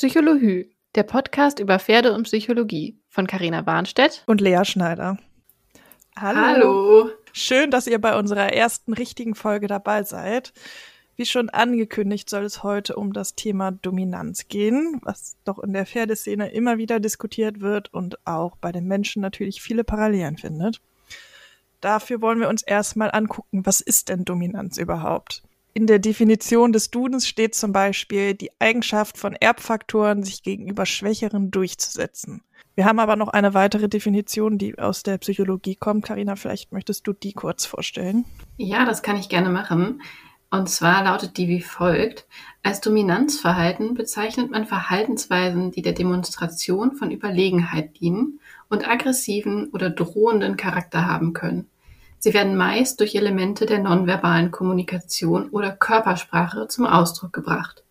Psychologie, der Podcast über Pferde und Psychologie von Carina Warnstedt und Lea Schneider. Hallo. Hallo. Schön, dass ihr bei unserer ersten richtigen Folge dabei seid. Wie schon angekündigt, soll es heute um das Thema Dominanz gehen, was doch in der Pferdeszene immer wieder diskutiert wird und auch bei den Menschen natürlich viele Parallelen findet. Dafür wollen wir uns erstmal angucken, was ist denn Dominanz überhaupt? In der Definition des Dudens steht zum Beispiel die Eigenschaft von Erbfaktoren, sich gegenüber Schwächeren durchzusetzen. Wir haben aber noch eine weitere Definition, die aus der Psychologie kommt. Karina, vielleicht möchtest du die kurz vorstellen. Ja, das kann ich gerne machen. Und zwar lautet die wie folgt. Als Dominanzverhalten bezeichnet man Verhaltensweisen, die der Demonstration von Überlegenheit dienen und aggressiven oder drohenden Charakter haben können. Sie werden meist durch Elemente der nonverbalen Kommunikation oder Körpersprache zum Ausdruck gebracht.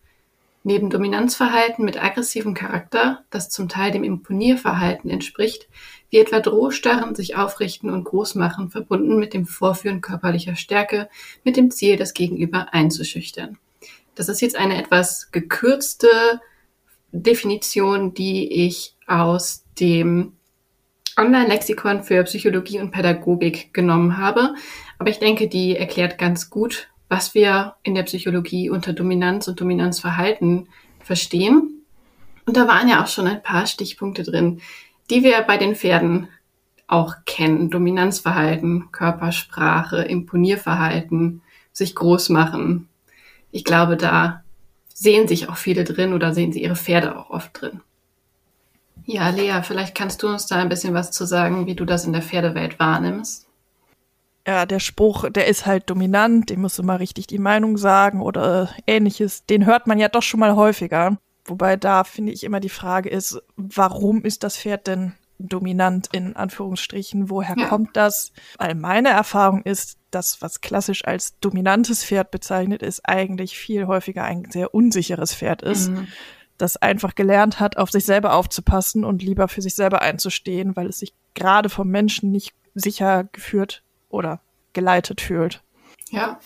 Neben Dominanzverhalten mit aggressivem Charakter, das zum Teil dem Imponierverhalten entspricht, wie etwa Drohstarren, sich aufrichten und großmachen, verbunden mit dem Vorführen körperlicher Stärke, mit dem Ziel, das Gegenüber einzuschüchtern. Das ist jetzt eine etwas gekürzte Definition, die ich aus dem Online-Lexikon für Psychologie und Pädagogik genommen habe. Aber ich denke, die erklärt ganz gut, was wir in der Psychologie unter Dominanz und Dominanzverhalten verstehen. Und da waren ja auch schon ein paar Stichpunkte drin, die wir bei den Pferden auch kennen. Dominanzverhalten, Körpersprache, Imponierverhalten, sich groß machen. Ich glaube, da sehen sich auch viele drin oder sehen sie ihre Pferde auch oft drin. Ja, Lea, vielleicht kannst du uns da ein bisschen was zu sagen, wie du das in der Pferdewelt wahrnimmst. Ja, der Spruch, der ist halt dominant, dem musst du mal richtig die Meinung sagen oder ähnliches, den hört man ja doch schon mal häufiger. Wobei da finde ich immer die Frage ist, warum ist das Pferd denn dominant in Anführungsstrichen? Woher ja. kommt das? Weil meine Erfahrung ist, das, was klassisch als dominantes Pferd bezeichnet ist, eigentlich viel häufiger ein sehr unsicheres Pferd ist. Mhm das einfach gelernt hat, auf sich selber aufzupassen und lieber für sich selber einzustehen, weil es sich gerade vom Menschen nicht sicher geführt oder geleitet fühlt. Ja,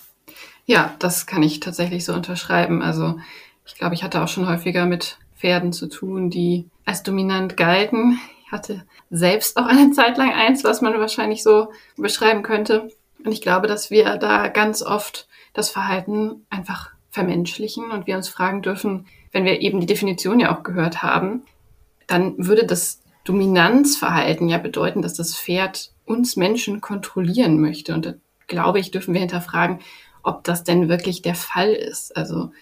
ja, das kann ich tatsächlich so unterschreiben. Also ich glaube, ich hatte auch schon häufiger mit Pferden zu tun, die als dominant galten. Ich hatte selbst auch eine Zeit lang eins, was man wahrscheinlich so beschreiben könnte. Und ich glaube, dass wir da ganz oft das Verhalten einfach vermenschlichen und wir uns fragen dürfen, wenn wir eben die Definition ja auch gehört haben, dann würde das Dominanzverhalten ja bedeuten, dass das Pferd uns Menschen kontrollieren möchte. Und da glaube ich, dürfen wir hinterfragen, ob das denn wirklich der Fall ist. Also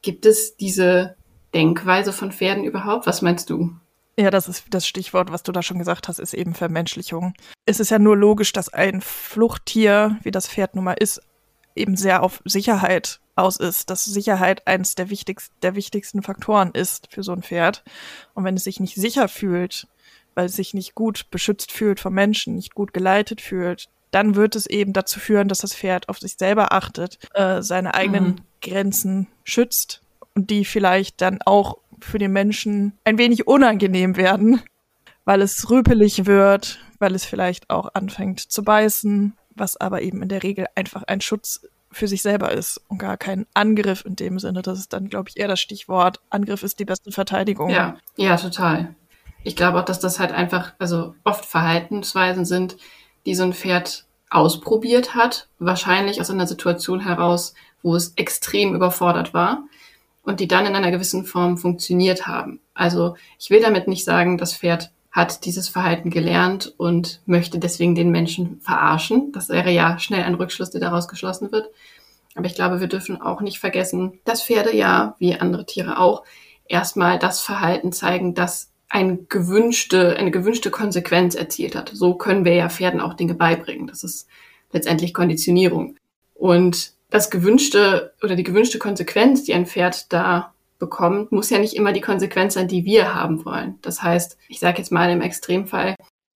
gibt es diese Denkweise von Pferden überhaupt? Was meinst du? Ja, das ist das Stichwort, was du da schon gesagt hast, ist eben Vermenschlichung. Es ist ja nur logisch, dass ein Fluchttier, wie das Pferd nun mal ist, eben sehr auf Sicherheit aus ist, dass Sicherheit eines der, wichtigsten, der wichtigsten Faktoren ist für so ein Pferd. Und wenn es sich nicht sicher fühlt, weil es sich nicht gut beschützt fühlt vom Menschen, nicht gut geleitet fühlt, dann wird es eben dazu führen, dass das Pferd auf sich selber achtet, äh, seine eigenen mhm. Grenzen schützt und die vielleicht dann auch für den Menschen ein wenig unangenehm werden, weil es rüpelig wird, weil es vielleicht auch anfängt zu beißen, was aber eben in der Regel einfach ein Schutz für sich selber ist und gar kein Angriff in dem Sinne. Das ist dann, glaube ich, eher das Stichwort. Angriff ist die beste Verteidigung. Ja, ja, total. Ich glaube auch, dass das halt einfach, also oft Verhaltensweisen sind, die so ein Pferd ausprobiert hat, wahrscheinlich aus einer Situation heraus, wo es extrem überfordert war und die dann in einer gewissen Form funktioniert haben. Also ich will damit nicht sagen, das Pferd hat dieses Verhalten gelernt und möchte deswegen den Menschen verarschen. Das wäre ja schnell ein Rückschluss, der daraus geschlossen wird. Aber ich glaube, wir dürfen auch nicht vergessen, dass Pferde ja, wie andere Tiere auch, erstmal das Verhalten zeigen, das ein gewünschte, eine gewünschte Konsequenz erzielt hat. So können wir ja Pferden auch Dinge beibringen. Das ist letztendlich Konditionierung. Und das gewünschte oder die gewünschte Konsequenz, die ein Pferd da bekommt, muss ja nicht immer die Konsequenz sein, die wir haben wollen. Das heißt, ich sage jetzt mal im Extremfall,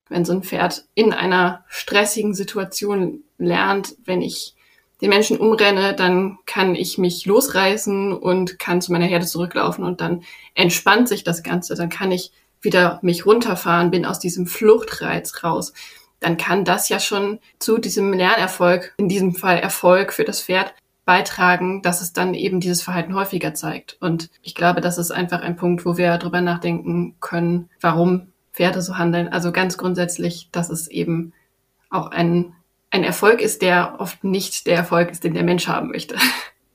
wenn so ein Pferd in einer stressigen Situation lernt, wenn ich den Menschen umrenne, dann kann ich mich losreißen und kann zu meiner Herde zurücklaufen und dann entspannt sich das Ganze. Dann kann ich wieder mich runterfahren, bin aus diesem Fluchtreiz raus. Dann kann das ja schon zu diesem Lernerfolg, in diesem Fall Erfolg für das Pferd, beitragen, dass es dann eben dieses Verhalten häufiger zeigt. Und ich glaube, das ist einfach ein Punkt, wo wir drüber nachdenken können, warum Pferde so handeln. Also ganz grundsätzlich, dass es eben auch ein, ein Erfolg ist, der oft nicht der Erfolg ist, den der Mensch haben möchte.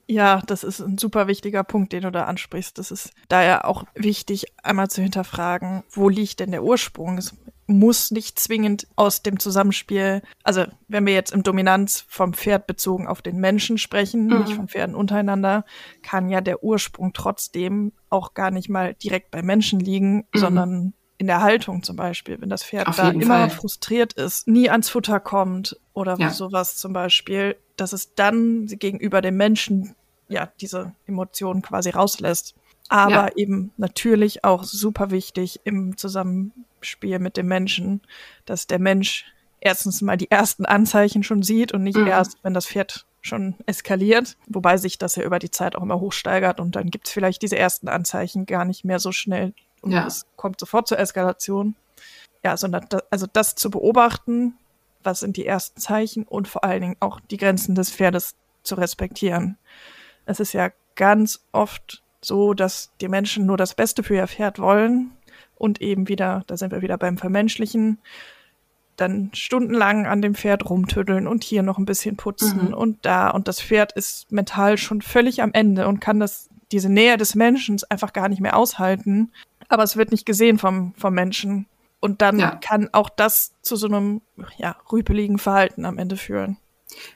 Ja, das ist ein super wichtiger Punkt, den du da ansprichst. Das ist daher auch wichtig, einmal zu hinterfragen, wo liegt denn der Ursprung? Muss nicht zwingend aus dem Zusammenspiel, also wenn wir jetzt im Dominanz vom Pferd bezogen auf den Menschen sprechen, mhm. nicht von Pferden untereinander, kann ja der Ursprung trotzdem auch gar nicht mal direkt bei Menschen liegen, mhm. sondern in der Haltung zum Beispiel, wenn das Pferd da immer Fall. frustriert ist, nie ans Futter kommt oder ja. sowas zum Beispiel, dass es dann gegenüber dem Menschen ja diese Emotionen quasi rauslässt. Aber ja. eben natürlich auch super wichtig im Zusammenspiel mit dem Menschen, dass der Mensch erstens mal die ersten Anzeichen schon sieht und nicht mhm. erst, wenn das Pferd schon eskaliert, wobei sich das ja über die Zeit auch immer hochsteigert und dann gibt es vielleicht diese ersten Anzeichen gar nicht mehr so schnell und ja. es kommt sofort zur Eskalation. Ja, sondern da, also das zu beobachten, was sind die ersten Zeichen und vor allen Dingen auch die Grenzen des Pferdes zu respektieren. Es ist ja ganz oft so, dass die Menschen nur das Beste für ihr Pferd wollen und eben wieder, da sind wir wieder beim Vermenschlichen, dann stundenlang an dem Pferd rumtüddeln und hier noch ein bisschen putzen mhm. und da und das Pferd ist mental schon völlig am Ende und kann das diese Nähe des Menschen einfach gar nicht mehr aushalten aber es wird nicht gesehen vom, vom Menschen. Und dann ja. kann auch das zu so einem ja, rüpeligen Verhalten am Ende führen.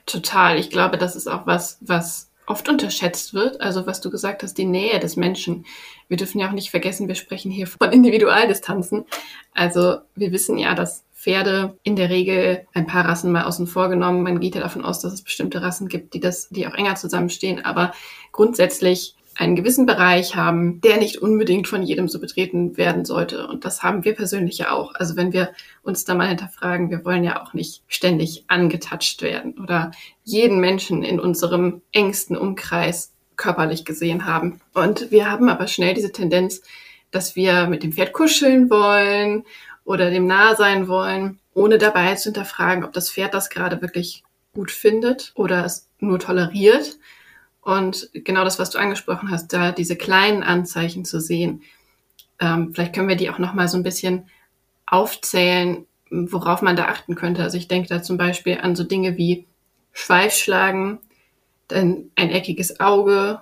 Total. Ich glaube, das ist auch was, was oft unterschätzt wird. Also was du gesagt hast, die Nähe des Menschen. Wir dürfen ja auch nicht vergessen, wir sprechen hier von Individualdistanzen. Also wir wissen ja, dass Pferde in der Regel ein paar Rassen mal außen vor genommen. Man geht ja davon aus, dass es bestimmte Rassen gibt, die das, die auch enger zusammenstehen. Aber grundsätzlich einen gewissen Bereich haben, der nicht unbedingt von jedem so betreten werden sollte. Und das haben wir persönlich ja auch. Also wenn wir uns da mal hinterfragen, wir wollen ja auch nicht ständig angetatscht werden oder jeden Menschen in unserem engsten Umkreis körperlich gesehen haben. Und wir haben aber schnell diese Tendenz, dass wir mit dem Pferd kuscheln wollen oder dem nahe sein wollen, ohne dabei zu hinterfragen, ob das Pferd das gerade wirklich gut findet oder es nur toleriert und genau das, was du angesprochen hast, da diese kleinen Anzeichen zu sehen, ähm, vielleicht können wir die auch noch mal so ein bisschen aufzählen, worauf man da achten könnte. Also ich denke da zum Beispiel an so Dinge wie Schweifschlagen, dann ein eckiges Auge,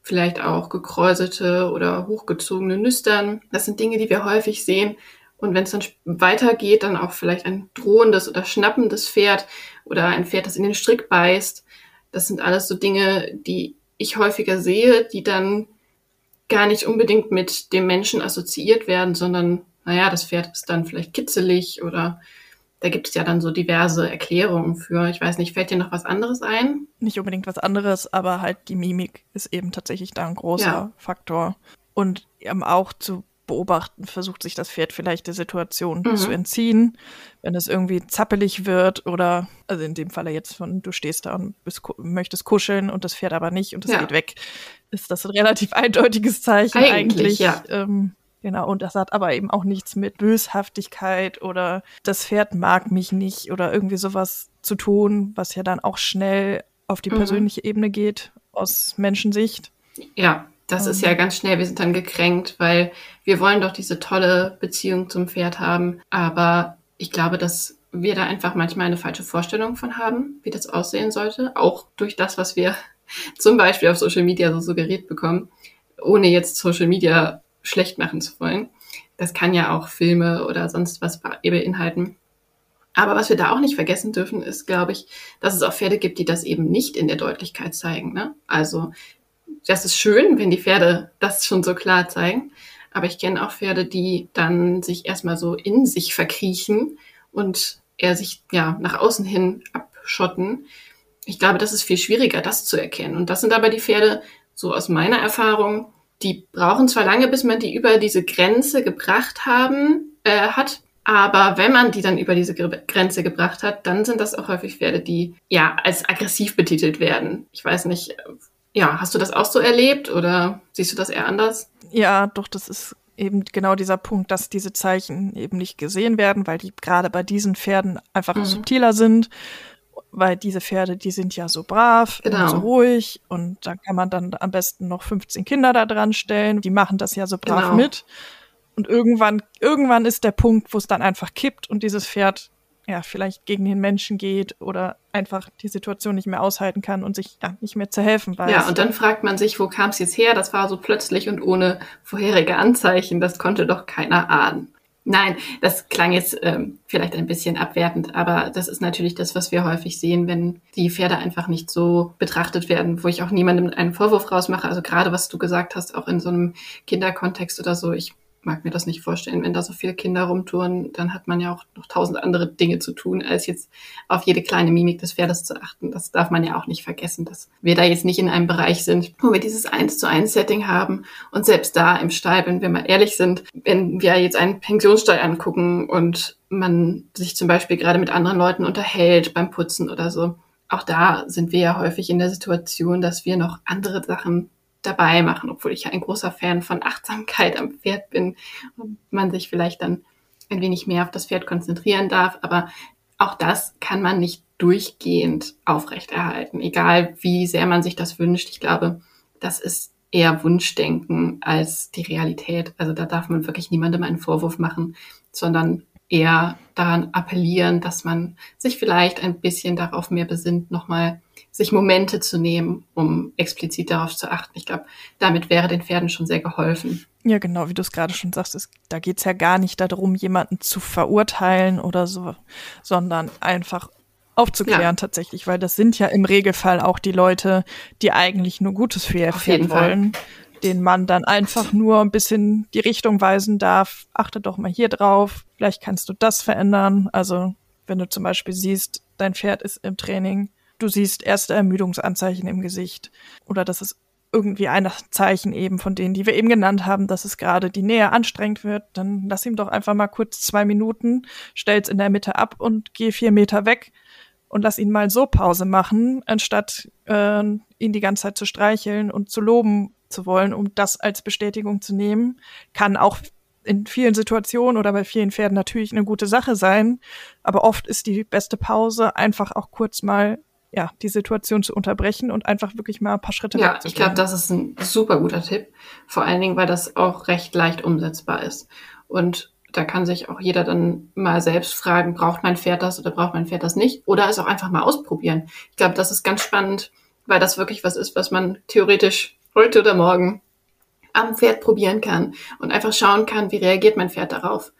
vielleicht auch gekräuselte oder hochgezogene Nüstern. Das sind Dinge, die wir häufig sehen. Und wenn es dann weitergeht, dann auch vielleicht ein drohendes oder schnappendes Pferd oder ein Pferd, das in den Strick beißt das sind alles so Dinge, die ich häufiger sehe, die dann gar nicht unbedingt mit dem Menschen assoziiert werden, sondern, naja, das Pferd ist dann vielleicht kitzelig oder da gibt es ja dann so diverse Erklärungen für. Ich weiß nicht, fällt dir noch was anderes ein? Nicht unbedingt was anderes, aber halt die Mimik ist eben tatsächlich da ein großer ja. Faktor. Und eben auch zu beobachten, versucht sich das Pferd vielleicht der Situation mhm. zu entziehen, wenn es irgendwie zappelig wird oder, also in dem Falle jetzt von, du stehst da und bist, möchtest kuscheln und das Pferd aber nicht und es ja. geht weg, ist das ein relativ eindeutiges Zeichen eigentlich. eigentlich ja. Ähm, genau, und das hat aber eben auch nichts mit Böshaftigkeit oder das Pferd mag mich nicht oder irgendwie sowas zu tun, was ja dann auch schnell auf die mhm. persönliche Ebene geht aus Menschensicht. Ja, das ist ja ganz schnell, wir sind dann gekränkt, weil wir wollen doch diese tolle Beziehung zum Pferd haben. Aber ich glaube, dass wir da einfach manchmal eine falsche Vorstellung von haben, wie das aussehen sollte. Auch durch das, was wir zum Beispiel auf Social Media so suggeriert bekommen, ohne jetzt Social Media schlecht machen zu wollen. Das kann ja auch Filme oder sonst was beinhalten. Aber was wir da auch nicht vergessen dürfen, ist, glaube ich, dass es auch Pferde gibt, die das eben nicht in der Deutlichkeit zeigen. Ne? Also das ist schön, wenn die Pferde das schon so klar zeigen. Aber ich kenne auch Pferde, die dann sich erstmal so in sich verkriechen und eher sich ja nach außen hin abschotten. Ich glaube, das ist viel schwieriger, das zu erkennen. Und das sind aber die Pferde, so aus meiner Erfahrung, die brauchen zwar lange, bis man die über diese Grenze gebracht haben, äh, hat, aber wenn man die dann über diese Grenze gebracht hat, dann sind das auch häufig Pferde, die ja als aggressiv betitelt werden. Ich weiß nicht, ja, hast du das auch so erlebt oder siehst du das eher anders? Ja, doch, das ist eben genau dieser Punkt, dass diese Zeichen eben nicht gesehen werden, weil die gerade bei diesen Pferden einfach mhm. subtiler sind. weil diese Pferde, die sind ja so brav Genau. und so ruhig und da kann man dann am besten noch 15 Kinder da dran stellen. Die machen das ja so brav Genau. mit. Und irgendwann, irgendwann ist der Punkt, wo es dann einfach kippt und dieses Pferd ja vielleicht gegen den Menschen geht oder einfach die Situation nicht mehr aushalten kann und sich ja nicht mehr zu helfen weiß. Ja, und dann fragt man sich, wo kam es jetzt her? Das war so plötzlich und ohne vorherige Anzeichen. Das konnte doch keiner ahnen. Nein, das klang jetzt ähm, vielleicht ein bisschen abwertend, aber das ist natürlich das, was wir häufig sehen, wenn die Pferde einfach nicht so betrachtet werden, wo ich auch niemandem einen Vorwurf rausmache. Also gerade was du gesagt hast, auch in so einem Kinderkontext oder so, ich mag mir das nicht vorstellen, wenn da so viele Kinder rumtouren, dann hat man ja auch noch tausend andere Dinge zu tun, als jetzt auf jede kleine Mimik des Pferdes zu achten. Das darf man ja auch nicht vergessen, dass wir da jetzt nicht in einem Bereich sind, wo wir dieses eins zu eins Setting haben. Und selbst da im Stall, wenn wir mal ehrlich sind, wenn wir jetzt einen Pensionsstall angucken und man sich zum Beispiel gerade mit anderen Leuten unterhält beim Putzen oder so, auch da sind wir ja häufig in der Situation, dass wir noch andere Sachen dabei machen, obwohl ich ja ein großer Fan von Achtsamkeit am Pferd bin und man sich vielleicht dann ein wenig mehr auf das Pferd konzentrieren darf. Aber auch das kann man nicht durchgehend aufrechterhalten, egal wie sehr man sich das wünscht. Ich glaube, das ist eher Wunschdenken als die Realität. Also da darf man wirklich niemandem einen Vorwurf machen, sondern eher daran appellieren, dass man sich vielleicht ein bisschen darauf mehr besinnt, nochmal sich Momente zu nehmen, um explizit darauf zu achten. Ich glaube, damit wäre den Pferden schon sehr geholfen. Ja, genau, wie du es gerade schon sagst, es, da geht's ja gar nicht darum, jemanden zu verurteilen oder so, sondern einfach aufzuklären Ja. tatsächlich, weil das sind ja im Regelfall auch die Leute, die eigentlich nur Gutes für ihr Pferd jeden Fall. Wollen, denen man dann einfach nur ein bisschen die Richtung weisen darf. Achte doch mal hier drauf, vielleicht kannst du das verändern. Also wenn du zum Beispiel siehst, dein Pferd ist im Training, du siehst erste Ermüdungsanzeichen im Gesicht oder das ist irgendwie ein Zeichen eben von denen, die wir eben genannt haben, dass es gerade die Nähe anstrengend wird, dann lass ihm doch einfach mal kurz zwei Minuten, stell's in der Mitte ab und geh vier Meter weg und lass ihn mal so Pause machen, anstatt äh, ihn die ganze Zeit zu streicheln und zu loben zu wollen, um das als Bestätigung zu nehmen. Kann auch in vielen Situationen oder bei vielen Pferden natürlich eine gute Sache sein, aber oft ist die beste Pause einfach auch kurz mal ja, die Situation zu unterbrechen und einfach wirklich mal ein paar Schritte Ja, ich glaube, das ist ein super guter Tipp. Vor allen Dingen, weil das auch recht leicht umsetzbar ist. Und da kann sich auch jeder dann mal selbst fragen, braucht mein Pferd das oder braucht mein Pferd das nicht? Oder es auch einfach mal ausprobieren. Ich glaube, das ist ganz spannend, weil das wirklich was ist, was man theoretisch heute oder morgen am Pferd probieren kann und einfach schauen kann, wie reagiert mein Pferd darauf.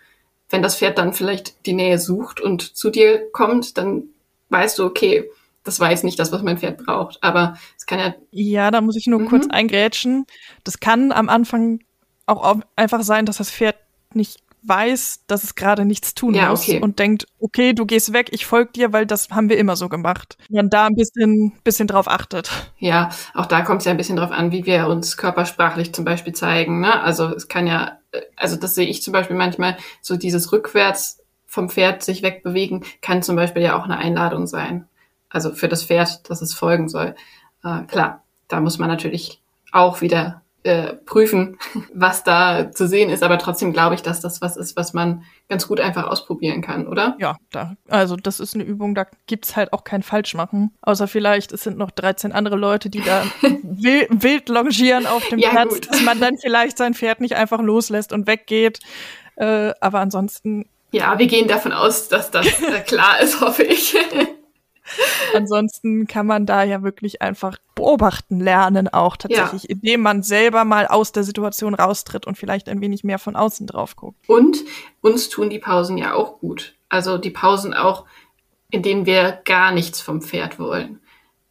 Wenn das Pferd dann vielleicht die Nähe sucht und zu dir kommt, dann weißt du, okay, das war jetzt nicht das, was mein Pferd braucht. Aber es kann ja Ja, da muss ich nur Mhm. kurz eingrätschen. Das kann am Anfang auch au- einfach sein, dass das Pferd nicht weiß, dass es gerade nichts tun Ja, muss okay. und denkt, okay, du gehst weg, ich folge dir, weil das haben wir immer so gemacht. Man da ein bisschen, bisschen drauf achtet. Ja, auch da kommt es ja ein bisschen drauf an, wie wir uns körpersprachlich zum Beispiel zeigen. Ne? Also es kann ja, äh, also das sehe ich zum Beispiel manchmal, so dieses rückwärts vom Pferd sich wegbewegen, kann zum Beispiel ja auch eine Einladung sein. Also für das Pferd, dass es folgen soll. Äh, klar, da muss man natürlich auch wieder äh, prüfen, was da zu sehen ist, aber trotzdem glaube ich, dass das was ist, was man ganz gut einfach ausprobieren kann, oder? Ja, da, also das ist eine Übung, da gibt's halt auch kein Falschmachen. Außer vielleicht, es sind noch 13 andere Leute, die da wild, wild longieren auf dem Ja, Platz, gut. dass man dann vielleicht sein Pferd nicht einfach loslässt und weggeht. Äh, aber ansonsten Ja, wir gehen davon aus, dass das äh, klar ist, hoffe ich. Ansonsten kann man da ja wirklich einfach beobachten lernen, auch tatsächlich, indem man selber mal aus der Situation raustritt und vielleicht ein wenig mehr von außen drauf guckt. Und uns tun die Pausen ja auch gut. Also die Pausen auch, in denen wir gar nichts vom Pferd wollen.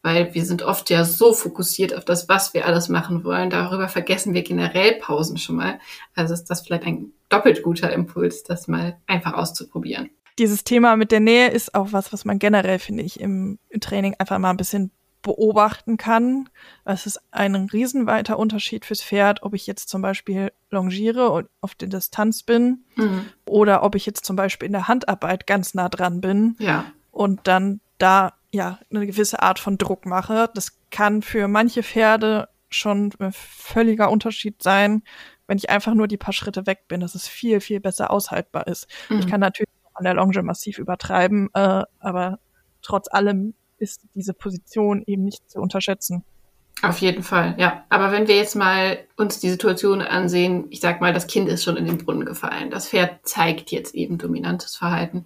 Weil wir sind oft ja so fokussiert auf das, was wir alles machen wollen. Darüber vergessen wir generell Pausen schon mal. Also ist das vielleicht ein doppelt guter Impuls, das mal einfach auszuprobieren. Dieses Thema mit der Nähe ist auch was, was man generell, finde ich, im, Training einfach mal ein bisschen beobachten kann. Es ist ein riesenweiter Unterschied fürs Pferd, ob ich jetzt zum Beispiel longiere und auf der Distanz bin Mhm. oder ob ich jetzt zum Beispiel in der Handarbeit ganz nah dran bin. Ja, und dann da ja eine gewisse Art von Druck mache. Das kann für manche Pferde schon ein völliger Unterschied sein, wenn ich einfach nur die paar Schritte weg bin, dass es viel, viel besser aushaltbar ist. Mhm. Ich kann natürlich an der Longe massiv übertreiben, äh, aber trotz allem ist diese Position eben nicht zu unterschätzen. Auf jeden Fall, ja. Aber wenn wir jetzt mal uns die Situation ansehen, ich sag mal, das Kind ist schon in den Brunnen gefallen. Das Pferd zeigt jetzt eben dominantes Verhalten.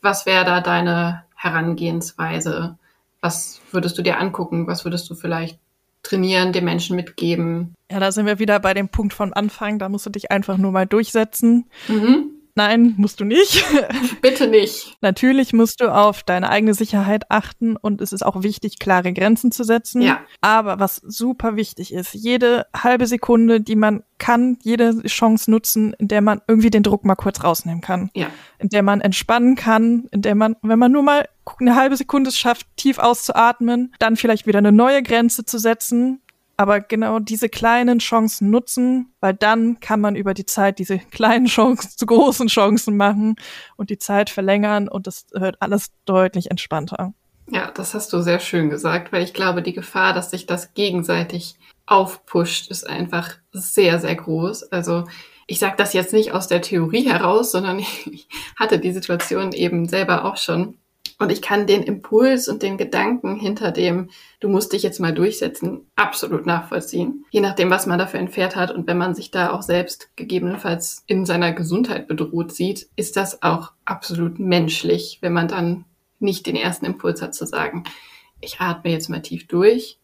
Was wäre da deine Herangehensweise? Was würdest du dir angucken? Was würdest du vielleicht trainieren, den Menschen mitgeben? Ja, da sind wir wieder bei dem Punkt von Anfang. Da musst du dich einfach nur mal durchsetzen. Mhm. Nein, musst du nicht. Bitte nicht. Natürlich musst du auf deine eigene Sicherheit achten und es ist auch wichtig, klare Grenzen zu setzen. Ja. Aber was super wichtig ist, jede halbe Sekunde, die man kann, jede Chance nutzen, in der man irgendwie den Druck mal kurz rausnehmen kann. Ja. In der man entspannen kann, in der man, wenn man nur mal eine halbe Sekunde es schafft, tief auszuatmen, dann vielleicht wieder eine neue Grenze zu setzen, aber genau diese kleinen Chancen nutzen, weil dann kann man über die Zeit diese kleinen Chancen zu großen Chancen machen und die Zeit verlängern und das wird alles deutlich entspannter. Ja, das hast du sehr schön gesagt, weil ich glaube, die Gefahr, dass sich das gegenseitig aufpusht, ist einfach sehr, sehr groß. Also ich sage das jetzt nicht aus der Theorie heraus, sondern ich hatte die Situation eben selber auch schon. Und ich kann den Impuls und den Gedanken hinter dem, du musst dich jetzt mal durchsetzen, absolut nachvollziehen. Je nachdem, was man dafür ein Pferd hat und wenn man sich da auch selbst gegebenenfalls in seiner Gesundheit bedroht sieht, ist das auch absolut menschlich, wenn man dann nicht den ersten Impuls hat zu sagen, ich atme jetzt mal tief durch,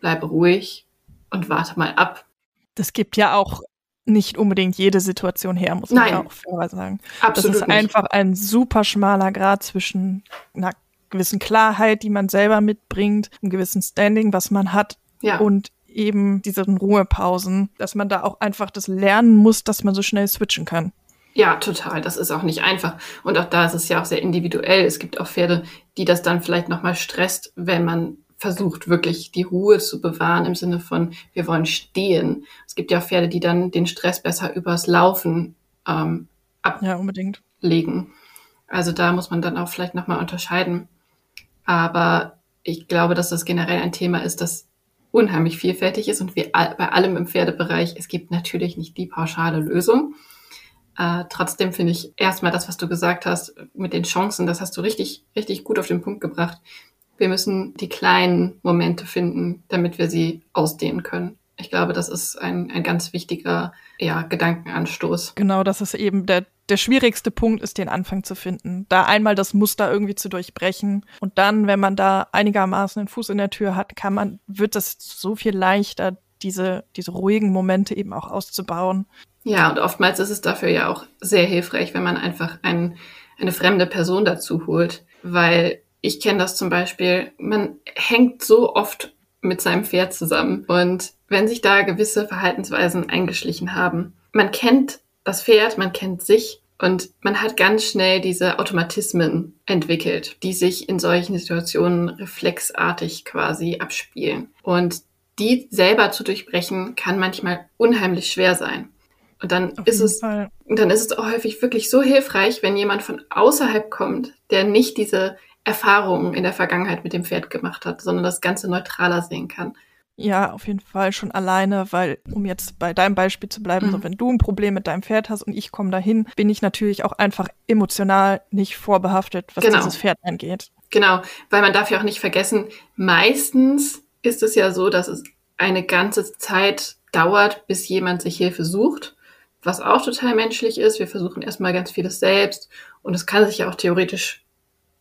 bleibe ruhig und warte mal ab. Das gibt ja auch nicht unbedingt jede Situation her, muss man ja auch fairerweise sagen. Absolut das ist nicht. einfach ein super schmaler Grad zwischen einer gewissen Klarheit, die man selber mitbringt, einem gewissen Standing, was man hat ja. und eben diesen Ruhepausen, dass man da auch einfach das lernen muss, dass man so schnell switchen kann. Ja, total. Das ist auch nicht einfach. Und auch da ist es ja auch sehr individuell. Es gibt auch Pferde, die das dann vielleicht nochmal stresst, wenn man versucht, wirklich die Ruhe zu bewahren im Sinne von, wir wollen stehen. Es gibt ja Pferde, die dann den Stress besser übers Laufen ähm, ablegen. Ja, unbedingt. Also da muss man dann auch vielleicht nochmal unterscheiden. Aber ich glaube, dass das generell ein Thema ist, das unheimlich vielfältig ist und wie bei allem im Pferdebereich, es gibt natürlich nicht die pauschale Lösung. Äh, trotzdem finde ich erstmal das, was du gesagt hast mit den Chancen, das hast du richtig, richtig gut auf den Punkt gebracht. Wir müssen die kleinen Momente finden, damit wir sie ausdehnen können. Ich glaube, das ist ein, ein ganz wichtiger ja, Gedankenanstoß. Genau, das ist eben der, der schwierigste Punkt, ist den Anfang zu finden. Da einmal das Muster irgendwie zu durchbrechen. Und dann, wenn man da einigermaßen einen Fuß in der Tür hat, kann man, wird es so viel leichter, diese, diese ruhigen Momente eben auch auszubauen. Ja, und oftmals ist es dafür ja auch sehr hilfreich, wenn man einfach ein, eine fremde Person dazu holt, weil ich kenne das zum Beispiel, man hängt so oft mit seinem Pferd zusammen und wenn sich da gewisse Verhaltensweisen eingeschlichen haben, man kennt das Pferd, man kennt sich und man hat ganz schnell diese Automatismen entwickelt, die sich in solchen Situationen reflexartig quasi abspielen. Und die selber zu durchbrechen, kann manchmal unheimlich schwer sein. Und dann Auf ist es, Fall. dann ist es auch häufig wirklich so hilfreich, wenn jemand von außerhalb kommt, der nicht diese Erfahrungen in der Vergangenheit mit dem Pferd gemacht hat, sondern das Ganze neutraler sehen kann. Ja, auf jeden Fall schon alleine, weil, um jetzt bei deinem Beispiel zu bleiben, mhm. so wenn du ein Problem mit deinem Pferd hast und ich komme dahin, bin ich natürlich auch einfach emotional nicht vorbehaftet, was genau. dieses Pferd angeht. Genau, weil man darf ja auch nicht vergessen, meistens ist es ja so, dass es eine ganze Zeit dauert, bis jemand sich Hilfe sucht, was auch total menschlich ist. Wir versuchen erstmal ganz vieles selbst und es kann sich ja auch theoretisch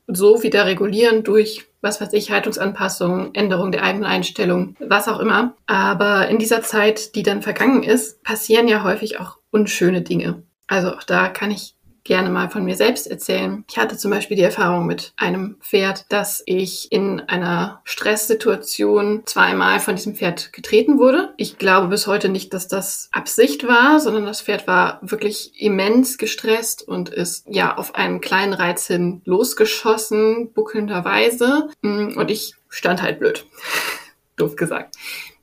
so wieder regulieren durch, was weiß ich, Haltungsanpassungen, Änderung der eigenen Einstellung, was auch immer. Aber in dieser Zeit, die dann vergangen ist, passieren ja häufig auch unschöne Dinge. Also auch da kann ich gerne mal von mir selbst erzählen. Ich hatte zum Beispiel die Erfahrung mit einem Pferd, dass ich in einer Stresssituation zweimal von diesem Pferd getreten wurde. Ich glaube bis heute nicht, dass das Absicht war, sondern das Pferd war wirklich immens gestresst und ist ja auf einen kleinen Reiz hin losgeschossen, buckelnderweise. Und ich stand halt blöd. Doof gesagt.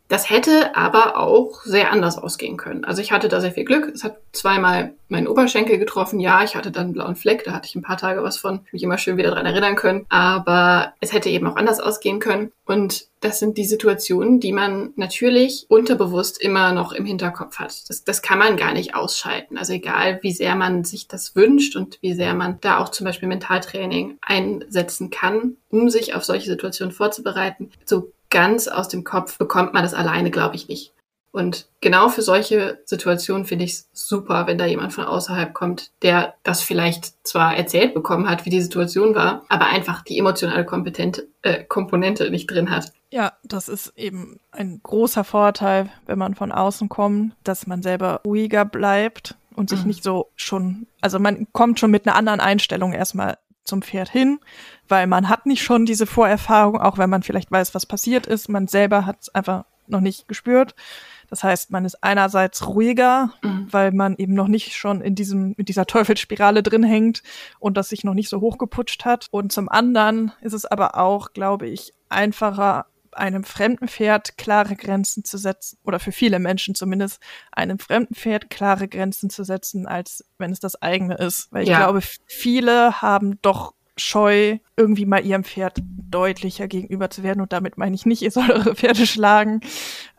Das hätte aber auch sehr anders ausgehen können. Also ich hatte da sehr viel Glück. Es hat zweimal meinen Oberschenkel getroffen. Ja, ich hatte dann einen blauen Fleck. Da hatte ich ein paar Tage was von. Ich mich immer schön wieder dran erinnern können. Aber es hätte eben auch anders ausgehen können. Und das sind die Situationen, die man natürlich unterbewusst immer noch im Hinterkopf hat. Das, das kann man gar nicht ausschalten. Also egal, wie sehr man sich das wünscht und wie sehr man da auch zum Beispiel Mentaltraining einsetzen kann, um sich auf solche Situationen vorzubereiten. So ganz aus dem Kopf bekommt man das alleine, glaube ich, nicht. Und genau für solche Situationen finde ich es super, wenn da jemand von außerhalb kommt, der das vielleicht zwar erzählt bekommen hat, wie die Situation war, aber einfach die emotionale Kompetente, äh, Komponente nicht drin hat. Ja, das ist eben ein großer Vorteil, wenn man von außen kommt, dass man selber ruhiger bleibt und sich mhm. nicht so schon, also man kommt schon mit einer anderen Einstellung erstmal zum Pferd hin, weil man hat nicht schon diese Vorerfahrung, auch wenn man vielleicht weiß, was passiert ist. Man selber hat es einfach noch nicht gespürt. Das heißt, man ist einerseits ruhiger, mhm. weil man eben noch nicht schon in diesem, in dieser Teufelsspirale drin hängt und das sich noch nicht so hochgeputscht hat. Und zum anderen ist es aber auch, glaube ich, einfacher, einem fremden Pferd klare Grenzen zu setzen, oder für viele Menschen zumindest, einem fremden Pferd klare Grenzen zu setzen, als wenn es das eigene ist. Weil ich ja. glaube, viele haben doch Scheu, irgendwie mal ihrem Pferd deutlicher gegenüber zu werden. Und damit meine ich nicht, ihr soll eure Pferde schlagen.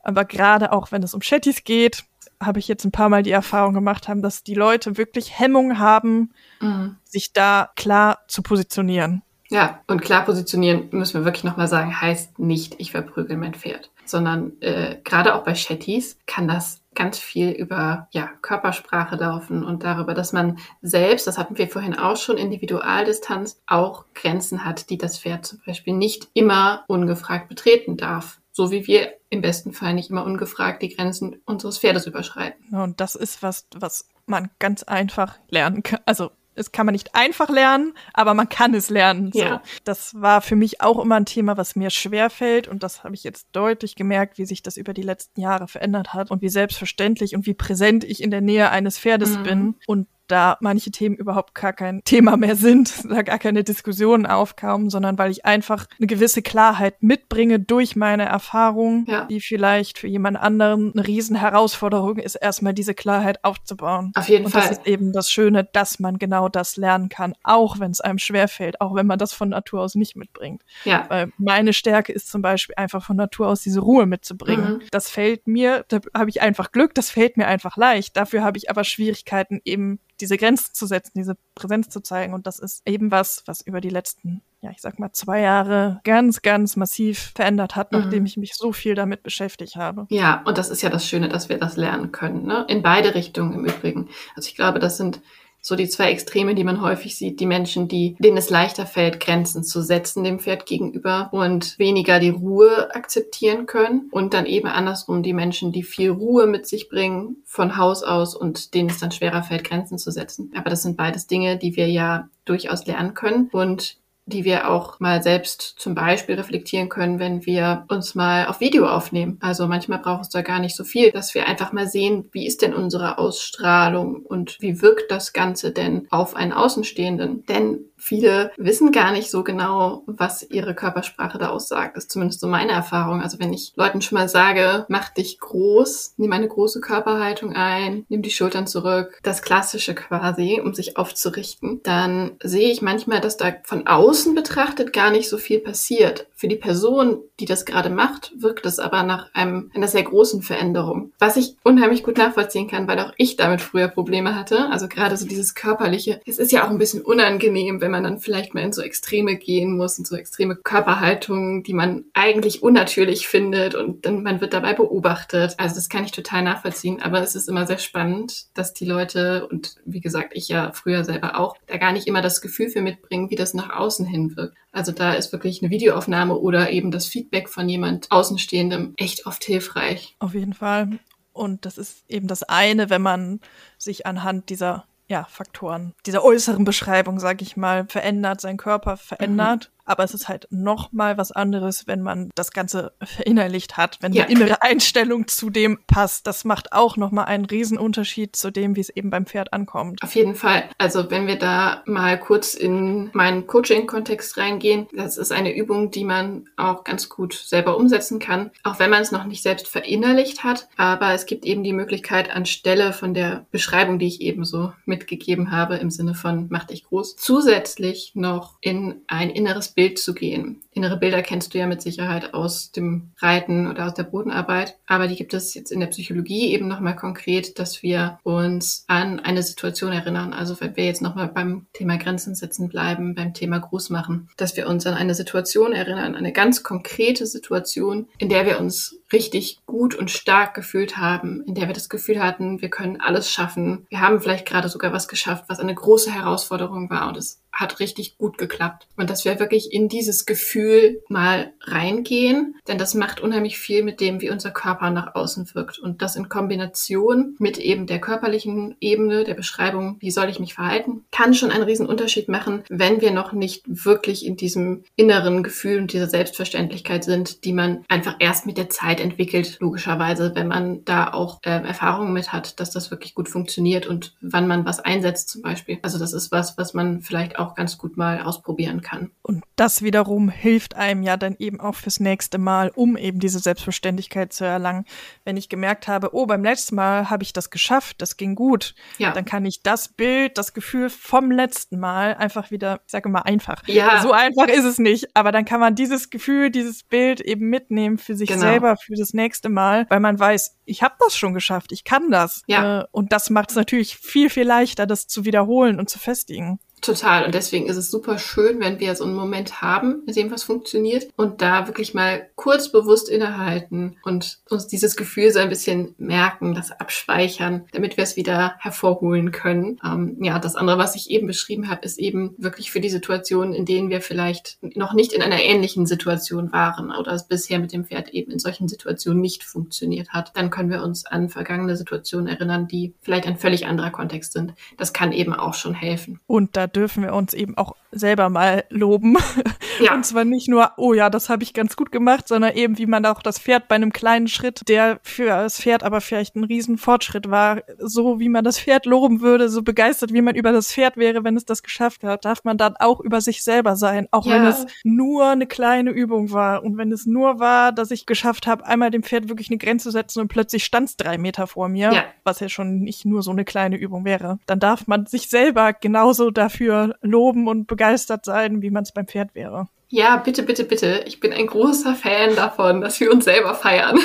Aber gerade auch, wenn es um Chattys geht, habe ich jetzt ein paar Mal die Erfahrung gemacht haben, dass die Leute wirklich Hemmung haben, mhm. sich da klar zu positionieren. Ja, und klar positionieren, müssen wir wirklich nochmal sagen, heißt nicht, ich verprügel mein Pferd, sondern äh, gerade auch bei Chattys kann das ganz viel über ja, Körpersprache laufen und darüber, dass man selbst, das hatten wir vorhin auch schon, Individualdistanz auch Grenzen hat, die das Pferd zum Beispiel nicht immer ungefragt betreten darf. So wie wir im besten Fall nicht immer ungefragt die Grenzen unseres Pferdes überschreiten. Und das ist was, was man ganz einfach lernen kann. Also es kann man nicht einfach lernen, aber man kann es lernen. So. Ja. Das war für mich auch immer ein Thema, was mir schwer fällt und das habe ich jetzt deutlich gemerkt, wie sich das über die letzten Jahre verändert hat und wie selbstverständlich und wie präsent ich in der Nähe eines Pferdes mhm. bin und da manche Themen überhaupt gar kein Thema mehr sind, da gar keine Diskussionen aufkamen, sondern weil ich einfach eine gewisse Klarheit mitbringe durch meine Erfahrung, ja. die vielleicht für jemand anderen eine Riesenherausforderung ist, erstmal diese Klarheit aufzubauen. Auf jeden Und Fall. das ist eben das Schöne, dass man genau das lernen kann, auch wenn es einem schwerfällt, auch wenn man das von Natur aus nicht mitbringt. Ja. Weil meine Stärke ist zum Beispiel einfach von Natur aus diese Ruhe mitzubringen. Mhm. Das fällt mir, da habe ich einfach Glück, das fällt mir einfach leicht. Dafür habe ich aber Schwierigkeiten eben diese Grenzen zu setzen, diese Präsenz zu zeigen. Und das ist eben was, was über die letzten, ja, ich sag mal, zwei Jahre ganz, ganz massiv verändert hat, mhm. nachdem ich mich so viel damit beschäftigt habe. Ja, und das ist ja das Schöne, dass wir das lernen können, ne? In beide Richtungen im Übrigen. Also ich glaube, das sind so die zwei Extreme, die man häufig sieht, die Menschen, die, denen es leichter fällt, Grenzen zu setzen dem Pferd gegenüber und weniger die Ruhe akzeptieren können und dann eben andersrum die Menschen, die viel Ruhe mit sich bringen von Haus aus und denen es dann schwerer fällt, Grenzen zu setzen. Aber das sind beides Dinge, die wir ja durchaus lernen können und die wir auch mal selbst zum Beispiel reflektieren können, wenn wir uns mal auf Video aufnehmen. Also manchmal braucht es da gar nicht so viel, dass wir einfach mal sehen, wie ist denn unsere Ausstrahlung und wie wirkt das Ganze denn auf einen Außenstehenden. Denn viele wissen gar nicht so genau, was ihre Körpersprache da aussagt. Das ist zumindest so meine Erfahrung. Also wenn ich Leuten schon mal sage, mach dich groß, nimm eine große Körperhaltung ein, nimm die Schultern zurück, das Klassische quasi, um sich aufzurichten, dann sehe ich manchmal, dass da von außen betrachtet gar nicht so viel passiert. Für die Person, die das gerade macht, wirkt es aber nach einem, einer sehr großen Veränderung. Was ich unheimlich gut nachvollziehen kann, weil auch ich damit früher Probleme hatte. Also gerade so dieses körperliche. Es ist ja auch ein bisschen unangenehm, wenn man dann vielleicht mal in so Extreme gehen muss, in so extreme Körperhaltungen, die man eigentlich unnatürlich findet und dann man wird dabei beobachtet. Also das kann ich total nachvollziehen, aber es ist immer sehr spannend, dass die Leute und wie gesagt, ich ja früher selber auch, da gar nicht immer das Gefühl für mitbringen, wie das nach außen hin wirkt. Also da ist wirklich eine Videoaufnahme oder eben das Feedback von jemand Außenstehendem echt oft hilfreich. Auf jeden Fall. Und das ist eben das eine, wenn man sich anhand dieser ja, Faktoren dieser äußeren Beschreibung, sage ich mal, verändert, sein Körper verändert. Aber es ist halt noch mal was anderes, wenn man das Ganze verinnerlicht hat, wenn Ja. die innere Einstellung zu dem passt. Das macht auch noch mal einen Riesenunterschied zu dem, wie es eben beim Pferd ankommt. Auf jeden Fall. Also wenn wir da mal kurz in meinen Coaching-Kontext reingehen, das ist eine Übung, die man auch ganz gut selber umsetzen kann, auch wenn man es noch nicht selbst verinnerlicht hat. Aber es gibt eben die Möglichkeit, anstelle von der Beschreibung, die ich eben so mitgegeben habe, im Sinne von mach dich groß, zusätzlich noch in ein inneres Bild zu gehen. Innere Bilder kennst du ja mit Sicherheit aus dem Reiten oder aus der Bodenarbeit, aber die gibt es jetzt in der Psychologie eben nochmal konkret, dass wir uns an eine Situation erinnern. Also wenn wir jetzt nochmal beim Thema Grenzen setzen bleiben, beim Thema Gruß machen, dass wir uns an eine Situation erinnern, eine ganz konkrete Situation, in der wir uns richtig gut und stark gefühlt haben, in der wir das Gefühl hatten, wir können alles schaffen. Wir haben vielleicht gerade sogar was geschafft, was eine große Herausforderung war und es hat richtig gut geklappt. Und dass wir wirklich in dieses Gefühl mal reingehen, denn das macht unheimlich viel mit dem, wie unser Körper nach außen wirkt. Und das in Kombination mit eben der körperlichen Ebene, der Beschreibung, wie soll ich mich verhalten, kann schon einen riesen Unterschied machen, wenn wir noch nicht wirklich in diesem inneren Gefühl und dieser Selbstverständlichkeit sind, die man einfach erst mit der Zeit entwickelt, logischerweise, wenn man da auch äh, Erfahrungen mit hat, dass das wirklich gut funktioniert und wann man was einsetzt zum Beispiel. Also das ist was, was man vielleicht auch ganz gut mal ausprobieren kann. Und das wiederum hilft einem ja dann eben auch fürs nächste Mal, um eben diese Selbstverständlichkeit zu erlangen. Wenn ich gemerkt habe, oh, beim letzten Mal habe ich das geschafft, das ging gut, Ja. dann kann ich das Bild, das Gefühl vom letzten Mal einfach wieder, ich sage mal einfach. Ja. So einfach ist es nicht, aber dann kann man dieses Gefühl, dieses Bild eben mitnehmen für sich Genau. selber, für das nächste Mal, weil man weiß, ich habe das schon geschafft, ich kann das. Ja. Äh, Und das macht es natürlich viel, viel leichter, das zu wiederholen und zu festigen. Total. Und deswegen ist es super schön, wenn wir so einen Moment haben, mit dem was funktioniert und da wirklich mal kurz bewusst innehalten und uns dieses Gefühl so ein bisschen merken, das abspeichern, damit wir es wieder hervorholen können. Ähm, ja, das andere, was ich eben beschrieben habe, ist eben wirklich für die Situationen, in denen wir vielleicht noch nicht in einer ähnlichen Situation waren oder es bisher mit dem Pferd eben in solchen Situationen nicht funktioniert hat. Dann können wir uns an vergangene Situationen erinnern, die vielleicht ein völlig anderer Kontext sind. Das kann eben auch schon helfen. Und da dürfen wir uns eben auch selber mal loben. Ja. Und zwar nicht nur, oh ja, das habe ich ganz gut gemacht, sondern eben, wie man auch das Pferd bei einem kleinen Schritt, der für das Pferd aber vielleicht ein riesen Fortschritt war, so wie man das Pferd loben würde, so begeistert, wie man über das Pferd wäre, wenn es das geschafft hat, darf man dann auch über sich selber sein, auch wenn Ja. es nur eine kleine Übung war und wenn es nur war, dass ich geschafft habe, einmal dem Pferd wirklich eine Grenze zu setzen und plötzlich stand es drei Meter vor mir, Ja. was ja schon nicht nur so eine kleine Übung wäre, dann darf man sich selber genauso dafür loben und begeistert sein, wie man es beim Pferd wäre. Ja, bitte, bitte, bitte. Ich bin ein großer Fan davon, dass wir uns selber feiern.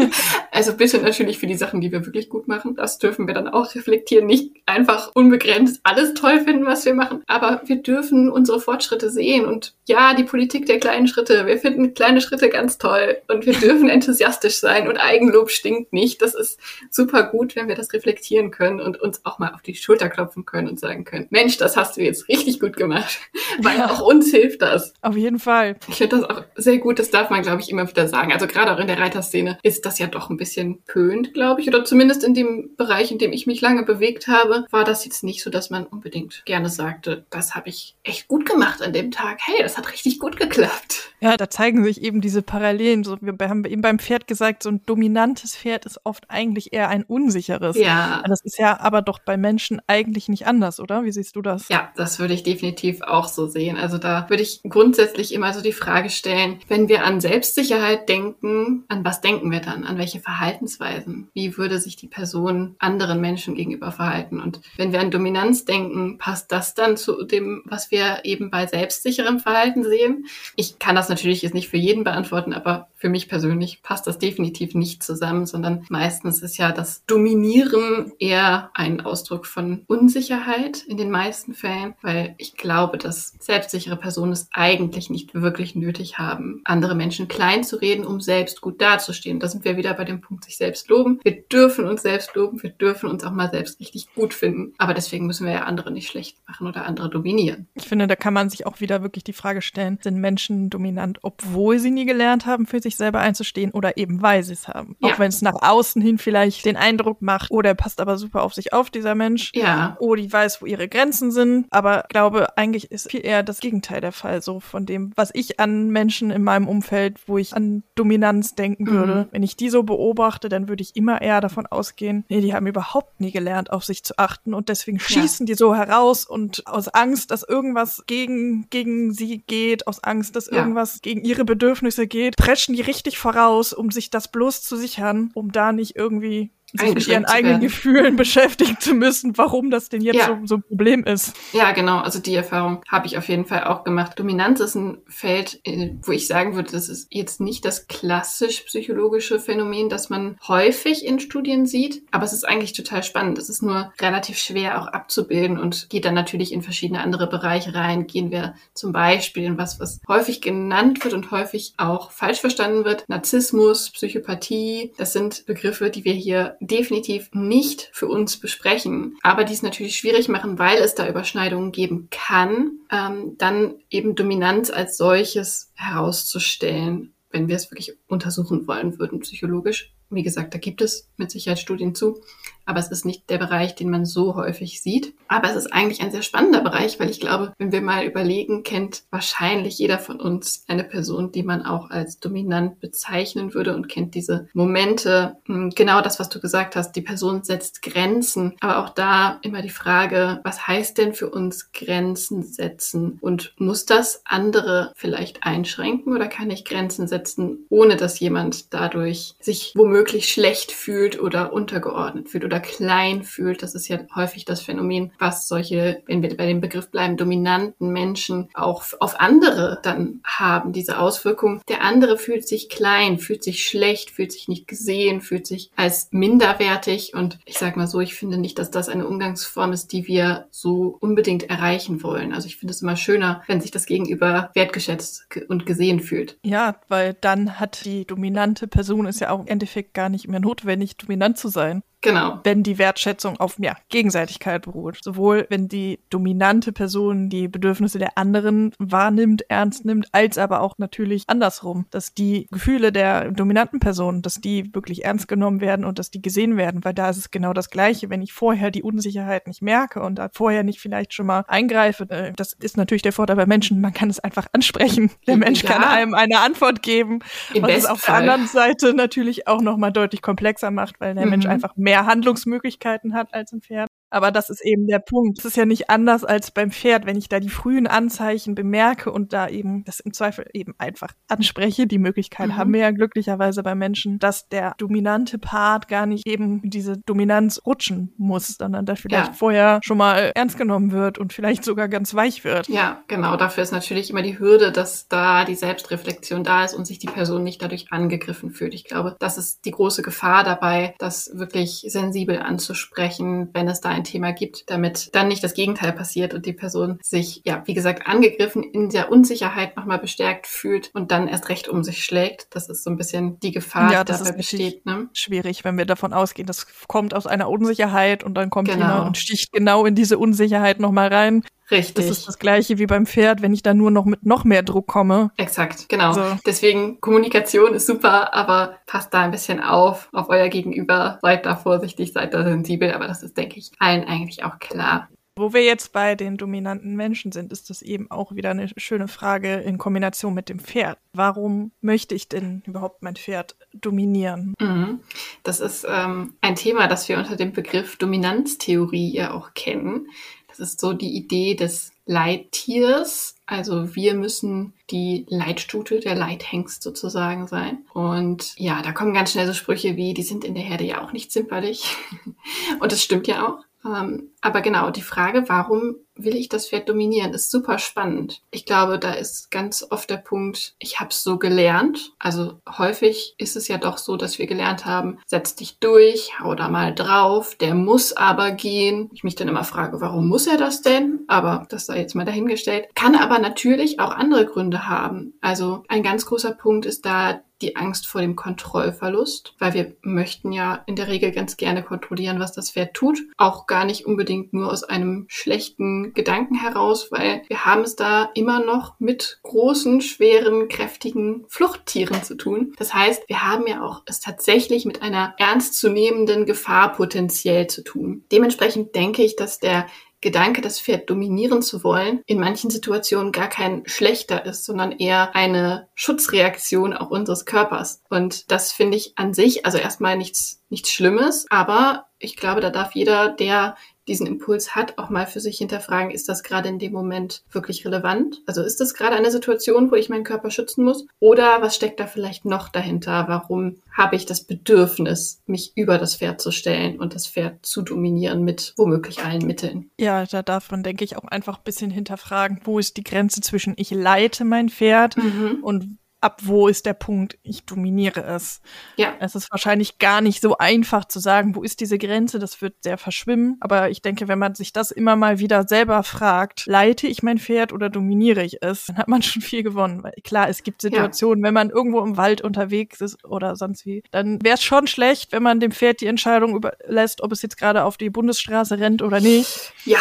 also bitte natürlich für die Sachen, die wir wirklich gut machen. Das dürfen wir dann auch reflektieren. Nicht einfach unbegrenzt alles toll finden, was wir machen. Aber wir dürfen unsere Fortschritte sehen. Und ja, die Politik der kleinen Schritte. Wir finden kleine Schritte ganz toll. Und wir dürfen enthusiastisch sein. Und Eigenlob stinkt nicht. Das ist super gut, wenn wir das reflektieren können und uns auch mal auf die Schulter klopfen können und sagen können, Mensch, das hast du jetzt richtig gut gemacht. Weil auch uns hilft das. Auf jeden Fall. Ich finde das auch sehr gut, das darf man, glaube ich, immer wieder sagen. Also gerade auch in der Reiterszene ist das ja doch ein bisschen pönt, glaube ich. Oder zumindest in dem Bereich, in dem ich mich lange bewegt habe, war das jetzt nicht so, dass man unbedingt gerne sagte, das habe ich echt gut gemacht an dem Tag. Hey, das hat richtig gut geklappt. Ja, da zeigen sich eben diese Parallelen. So, wir haben eben beim Pferd gesagt, so ein dominantes Pferd ist oft eigentlich eher ein unsicheres. Ja. Das ist ja aber doch bei Menschen eigentlich nicht anders, oder? Wie siehst du das? Ja, das würde ich definitiv auch so sehen. Also da würde ich grundsätzlich immer so die Frage stellen, wenn wir an Selbstsicherheit denken, an was denken wir dann? An welche Verhaltensweisen? Wie würde sich die Person anderen Menschen gegenüber verhalten? Und wenn wir an Dominanz denken, passt das dann zu dem, was wir eben bei selbstsicherem Verhalten sehen? Ich kann das natürlich jetzt nicht für jeden beantworten, aber für mich persönlich passt das definitiv nicht zusammen, sondern meistens ist ja das Dominieren eher ein Ausdruck von Unsicherheit in den meisten Fällen, weil ich glaube, dass selbstsichere Personen es eigentlich nicht wirklich nötig haben, andere Menschen klein zu reden, um selbst gut dazustehen. Da sind wir wieder bei dem Punkt, sich selbst loben. Wir dürfen uns selbst loben, wir dürfen uns auch mal selbst richtig gut finden. Aber deswegen müssen wir ja andere nicht schlecht machen oder andere dominieren. Ich finde, da kann man sich auch wieder wirklich die Frage stellen, sind Menschen dominant, obwohl sie nie gelernt haben, für sich selber einzustehen oder eben weil sie es haben? Ja. Auch wenn es nach außen hin vielleicht den Eindruck macht, oh, der passt aber super auf sich auf, dieser Mensch. Ja. Oh, die weiß, wo ihre Grenzen sind. Aber ich glaube, eigentlich ist viel eher das Gegenteil der Fall, so von dem, was ich an Menschen in meinem Umfeld, wo ich an Dominanz denken mhm. würde. Wenn ich die so beobachte, dann würde ich immer eher davon ausgehen, nee, die haben überhaupt nie gelernt, auf sich zu achten und deswegen schießen ja. die so heraus und aus Angst, dass irgendwas gegen, gegen sie geht, aus Angst, dass ja. irgendwas gegen ihre Bedürfnisse geht, preschen die richtig voraus, um sich das bloß zu sichern, um da nicht irgendwie sich mit ihren eigenen Gefühlen beschäftigen zu müssen, warum das denn jetzt ja. so, so ein Problem ist. Ja, genau. Also die Erfahrung habe ich auf jeden Fall auch gemacht. Dominanz ist ein Feld, äh, wo ich sagen würde, das ist jetzt nicht das klassisch psychologische Phänomen, das man häufig in Studien sieht, aber es ist eigentlich total spannend. Es ist nur relativ schwer auch abzubilden und geht dann natürlich in verschiedene andere Bereiche rein. Gehen wir zum Beispiel in was, was häufig genannt wird und häufig auch falsch verstanden wird. Narzissmus, Psychopathie, das sind Begriffe, die wir hier definitiv nicht für uns besprechen, aber die es natürlich schwierig machen, weil es da Überschneidungen geben kann, ähm, dann eben Dominanz als solches herauszustellen, wenn wir es wirklich untersuchen wollen würden, psychologisch. Wie gesagt, da gibt es mit Sicherheit Studien zu aber es ist nicht der Bereich, den man so häufig sieht. Aber es ist eigentlich ein sehr spannender Bereich, weil ich glaube, wenn wir mal überlegen, kennt wahrscheinlich jeder von uns eine Person, die man auch als dominant bezeichnen würde und kennt diese Momente. Hm, genau das, was du gesagt hast, die Person setzt Grenzen. Aber auch da immer die Frage, was heißt denn für uns Grenzen setzen? Und muss das andere vielleicht einschränken oder kann ich Grenzen setzen, ohne dass jemand dadurch sich womöglich schlecht fühlt oder untergeordnet fühlt oder oder klein fühlt. Das ist ja häufig das Phänomen, was solche, wenn wir bei dem Begriff bleiben, dominanten Menschen auch auf andere dann haben, diese Auswirkung. Der andere fühlt sich klein, fühlt sich schlecht, fühlt sich nicht gesehen, fühlt sich als minderwertig. Und ich sage mal so, ich finde nicht, dass das eine Umgangsform ist, die wir so unbedingt erreichen wollen. Also ich finde es immer schöner, wenn sich das Gegenüber wertgeschätzt und gesehen fühlt. Ja, weil dann hat die dominante Person ist ja auch im Endeffekt gar nicht mehr notwendig, dominant zu sein. Genau. Wenn die Wertschätzung auf ja, Gegenseitigkeit beruht. Sowohl wenn die dominante Person die Bedürfnisse der anderen wahrnimmt, ernst nimmt, als aber auch natürlich andersrum, dass die Gefühle der dominanten Person, dass die wirklich ernst genommen werden und dass die gesehen werden, weil da ist es genau das Gleiche. Wenn ich vorher die Unsicherheit nicht merke und da vorher nicht vielleicht schon mal eingreife, äh, das ist natürlich der Vorteil bei Menschen, man kann es einfach ansprechen. Der Mensch ja. kann einem eine Antwort geben, Im was es auf der anderen Seite natürlich auch nochmal deutlich komplexer macht, weil der mhm. Mensch einfach mehr Handlungsmöglichkeiten hat als ein Pferd. Aber das ist eben der Punkt. Es ist ja nicht anders als beim Pferd, wenn ich da die frühen Anzeichen bemerke und da eben das im Zweifel eben einfach anspreche. Die Möglichkeit mhm. haben wir ja glücklicherweise bei Menschen, dass der dominante Part gar nicht eben diese Dominanz rutschen muss, sondern da vielleicht ja. vorher schon mal ernst genommen wird und vielleicht sogar ganz weich wird. Ja, genau. Dafür ist natürlich immer die Hürde, dass da die Selbstreflexion da ist und sich die Person nicht dadurch angegriffen fühlt. Ich glaube, das ist die große Gefahr dabei, das wirklich sensibel anzusprechen, wenn es da ein Thema gibt, damit dann nicht das Gegenteil passiert und die Person sich, ja, wie gesagt, angegriffen in der Unsicherheit nochmal bestärkt fühlt und dann erst recht um sich schlägt. Das ist so ein bisschen die Gefahr, ja, die dabei besteht. Ne? Schwierig, wenn wir davon ausgehen, das kommt aus einer Unsicherheit und dann kommt genau. jemand und sticht genau in diese Unsicherheit nochmal rein. Richtig. Das ist das gleiche wie beim Pferd, wenn ich da nur noch mit noch mehr Druck komme. Exakt, genau. So. Deswegen Kommunikation ist super, aber passt da ein bisschen auf, auf euer Gegenüber. Seid da vorsichtig, seid da sensibel, aber das ist, denke ich, allen eigentlich auch klar. Wo wir jetzt bei den dominanten Menschen sind, ist das eben auch wieder eine schöne Frage in Kombination mit dem Pferd. Warum möchte ich denn überhaupt mein Pferd dominieren? Mhm. Das ist ähm, ein Thema, das wir unter dem Begriff Dominanztheorie ja auch kennen. Das ist so die Idee des Leittiers. Also wir müssen die Leitstute, der Leithengst sozusagen sein. Und ja, da kommen ganz schnell so Sprüche wie, die sind in der Herde ja auch nicht zimperlich. Und das stimmt ja auch. Ähm, aber genau, die Frage, warum will ich das Pferd dominieren, ist super spannend. Ich glaube, da ist ganz oft der Punkt, ich habe es so gelernt. Also häufig ist es ja doch so, dass wir gelernt haben, setz dich durch, hau da mal drauf, der muss aber gehen. Ich mich dann immer frage, warum muss er das denn? Aber das sei jetzt mal dahingestellt. Kann aber natürlich auch andere Gründe haben. Also ein ganz großer Punkt ist da die Angst vor dem Kontrollverlust, weil wir möchten ja in der Regel ganz gerne kontrollieren, was das Pferd tut. Auch gar nicht unbedingt nur aus einem schlechten Gedanken heraus, weil wir haben es da immer noch mit großen, schweren, kräftigen Fluchttieren zu tun. Das heißt, wir haben ja auch es tatsächlich mit einer ernstzunehmenden Gefahr potenziell zu tun. Dementsprechend denke ich, dass der Gedanke, das Pferd dominieren zu wollen, in manchen Situationen gar kein schlechter ist, sondern eher eine Schutzreaktion auch unseres Körpers. Und das finde ich an sich, also erstmal nichts, nichts Schlimmes, aber ich glaube, da darf jeder, der diesen Impuls hat, auch mal für sich hinterfragen, ist das gerade in dem Moment wirklich relevant? Also ist das gerade eine Situation, wo ich meinen Körper schützen muss? Oder was steckt da vielleicht noch dahinter? Warum habe ich das Bedürfnis, mich über das Pferd zu stellen und das Pferd zu dominieren mit womöglich allen Mitteln? Ja, da darf man, denke ich, auch einfach ein bisschen hinterfragen, wo ist die Grenze zwischen ich leite mein Pferd mhm. und ab wo ist der Punkt, ich dominiere es. Ja. Es ist wahrscheinlich gar nicht so einfach zu sagen, wo ist diese Grenze, das wird sehr verschwimmen. Aber ich denke, wenn man sich das immer mal wieder selber fragt, leite ich mein Pferd oder dominiere ich es, dann hat man schon viel gewonnen. Weil klar, es gibt Situationen, ja. wenn man irgendwo im Wald unterwegs ist oder sonst wie, dann wäre es schon schlecht, wenn man dem Pferd die Entscheidung überlässt, ob es jetzt gerade auf die Bundesstraße rennt oder nicht. Ja.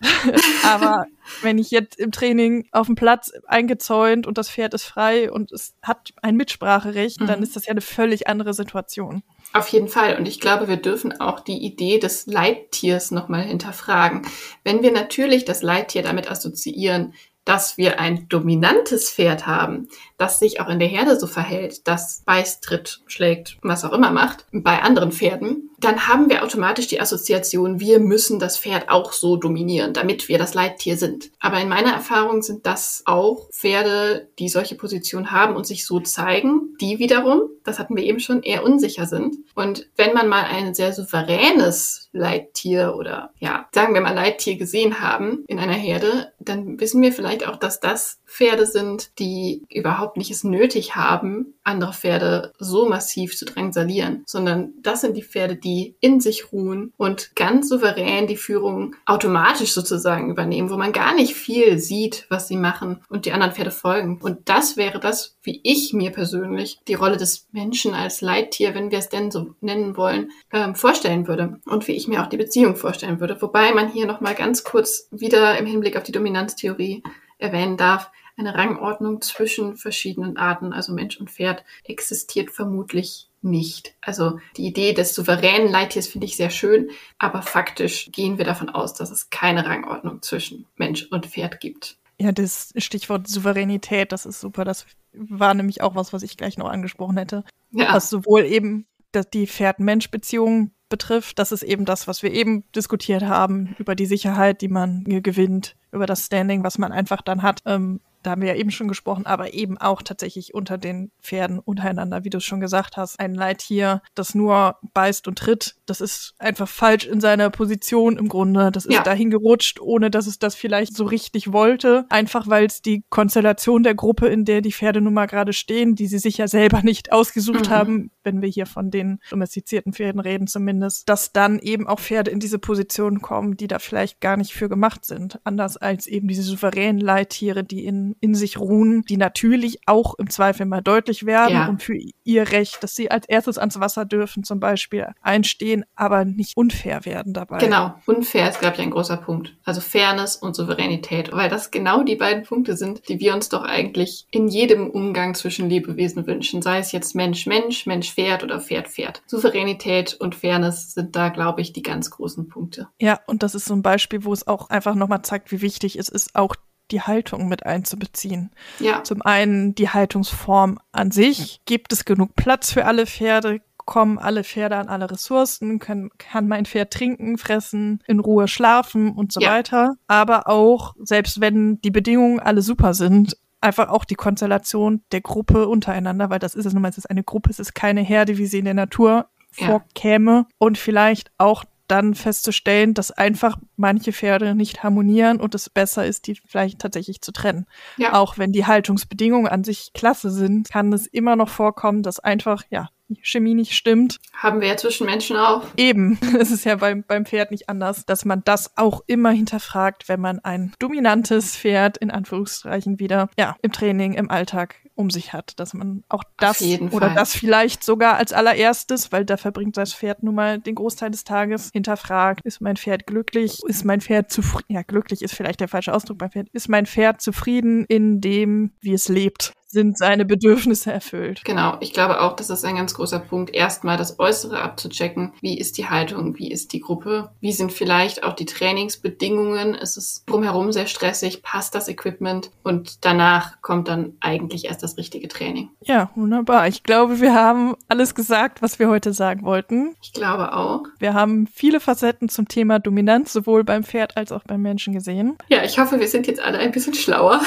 Aber wenn ich jetzt im Training auf dem Platz eingezäunt und das Pferd ist frei und es hat ein Mitspracherecht, mhm. dann ist das ja eine völlig andere Situation. Auf jeden Fall. Und ich glaube, wir dürfen auch die Idee des Leittiers nochmal hinterfragen. Wenn wir natürlich das Leittier damit assoziieren, dass wir ein dominantes Pferd haben, das sich auch in der Herde so verhält, das beißt, tritt, schlägt, was auch immer macht, bei anderen Pferden, dann haben wir automatisch die Assoziation, wir müssen das Pferd auch so dominieren, damit wir das Leittier sind. Aber in meiner Erfahrung sind das auch Pferde, die solche Positionen haben und sich so zeigen, die wiederum, das hatten wir eben schon, eher unsicher sind. Und wenn man mal ein sehr souveränes Leittier oder ja, sagen wir mal Leittier gesehen haben in einer Herde, dann wissen wir vielleicht auch, dass das Pferde sind, die überhaupt nicht es nötig haben, andere Pferde so massiv zu drangsalieren, sondern das sind die Pferde, die in sich ruhen und ganz souverän die Führung automatisch sozusagen übernehmen, wo man gar nicht viel sieht, was sie machen und die anderen Pferde folgen. Und das wäre das, wie ich mir persönlich die Rolle des Menschen als Leittier, wenn wir es denn so nennen wollen, ähm, vorstellen würde und wie ich mir auch die Beziehung vorstellen würde. Wobei man hier nochmal ganz kurz wieder im Hinblick auf die Dominanztheorie erwähnen darf, eine Rangordnung zwischen verschiedenen Arten, also Mensch und Pferd, existiert vermutlich nicht. Also die Idee des souveränen Leittiers finde ich sehr schön, aber faktisch gehen wir davon aus, dass es keine Rangordnung zwischen Mensch und Pferd gibt. Ja, das Stichwort Souveränität, das ist super. Das war nämlich auch was, was ich gleich noch angesprochen hätte. Ja. Was sowohl eben die Pferd-Mensch-Beziehung betrifft, das ist eben das, was wir eben diskutiert haben, über die Sicherheit, die man gewinnt, über das Standing, was man einfach dann hat. Ähm, da haben wir ja eben schon gesprochen, aber eben auch tatsächlich unter den Pferden untereinander, wie du es schon gesagt hast. Ein Leittier, das nur beißt und tritt, das ist einfach falsch in seiner Position im Grunde. Das ist ja. dahin gerutscht, ohne dass es das vielleicht so richtig wollte. Einfach weil es die Konstellation der Gruppe, in der die Pferde nun mal gerade stehen, die sie sich ja selber nicht ausgesucht mhm. haben, wenn wir hier von den domestizierten Pferden reden zumindest, dass dann eben auch Pferde in diese Position kommen, die da vielleicht gar nicht für gemacht sind. Anders als eben diese souveränen Leittiere, die in, in sich ruhen, die natürlich auch im Zweifel mal deutlich werden ja. und für ihr Recht, dass sie als erstes ans Wasser dürfen zum Beispiel einstehen, aber nicht unfair werden dabei. Genau, unfair ist, glaube ich, ein großer Punkt. Also Fairness und Souveränität, weil das genau die beiden Punkte sind, die wir uns doch eigentlich in jedem Umgang zwischen Lebewesen wünschen, sei es jetzt Mensch, Mensch, Mensch, Pferd oder Pferd, Pferd. Souveränität und Fairness sind da, glaube ich, die ganz großen Punkte. Ja, und das ist so ein Beispiel, wo es auch einfach nochmal zeigt, wie wichtig es ist, auch die Haltung mit einzubeziehen. Ja. Zum einen die Haltungsform an sich. Gibt es genug Platz für alle Pferde? Kommen alle Pferde an alle Ressourcen? Können, kann mein Pferd trinken, fressen, in Ruhe schlafen und so ja. weiter? Aber auch, selbst wenn die Bedingungen alle super sind, einfach auch die Konstellation der Gruppe untereinander, weil das ist es nun mal, es ist eine Gruppe, es ist keine Herde, wie sie in der Natur ja. vorkäme und vielleicht auch dann festzustellen, dass einfach manche Pferde nicht harmonieren und es besser ist, die vielleicht tatsächlich zu trennen. Ja. Auch wenn die Haltungsbedingungen an sich klasse sind, kann es immer noch vorkommen, dass einfach, ja, die Chemie nicht stimmt. Haben wir ja zwischen Menschen auch. Eben. Es ist ja beim, beim Pferd nicht anders, dass man das auch immer hinterfragt, wenn man ein dominantes Pferd in Anführungszeichen wieder, ja, im Training, im Alltag um sich hat, dass man auch das oder das vielleicht sogar als allererstes, weil da verbringt das Pferd nun mal den Großteil des Tages, hinterfragt, ist mein Pferd glücklich, ist mein Pferd zufrieden, ja, glücklich ist vielleicht der falsche Ausdruck beim Pferd, ist mein Pferd zufrieden in dem, wie es lebt sind seine Bedürfnisse erfüllt. Genau, ich glaube auch, das ist ein ganz großer Punkt, erstmal das Äußere abzuchecken. Wie ist die Haltung, wie ist die Gruppe, wie sind vielleicht auch die Trainingsbedingungen, ist es drumherum sehr stressig, passt das Equipment und danach kommt dann eigentlich erst das richtige Training. Ja, wunderbar. Ich glaube, wir haben alles gesagt, was wir heute sagen wollten. Ich glaube auch. Wir haben viele Facetten zum Thema Dominanz, sowohl beim Pferd als auch beim Menschen gesehen. Ja, ich hoffe, wir sind jetzt alle ein bisschen schlauer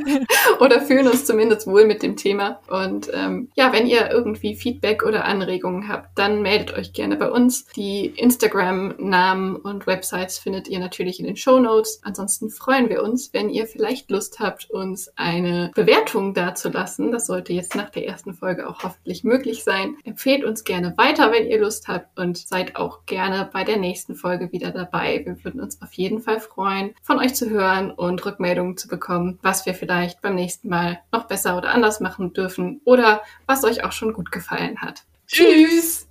oder fühlen uns zumindest wohl mit dem Thema. Und ähm, ja, wenn ihr irgendwie Feedback oder Anregungen habt, dann meldet euch gerne bei uns. Die Instagram-Namen und Websites findet ihr natürlich in den Show Notes. Ansonsten freuen wir uns, wenn ihr vielleicht Lust habt, uns eine Bewertung dazulassen. Das sollte jetzt nach der ersten Folge auch hoffentlich möglich sein. Empfehlt uns gerne weiter, wenn ihr Lust habt und seid auch gerne bei der nächsten Folge wieder dabei. Wir würden uns auf jeden Fall freuen, von euch zu hören und Rückmeldungen zu bekommen, was wir vielleicht beim nächsten Mal noch besser oder anders machen dürfen oder was euch auch schon gut gefallen hat. Tschüss!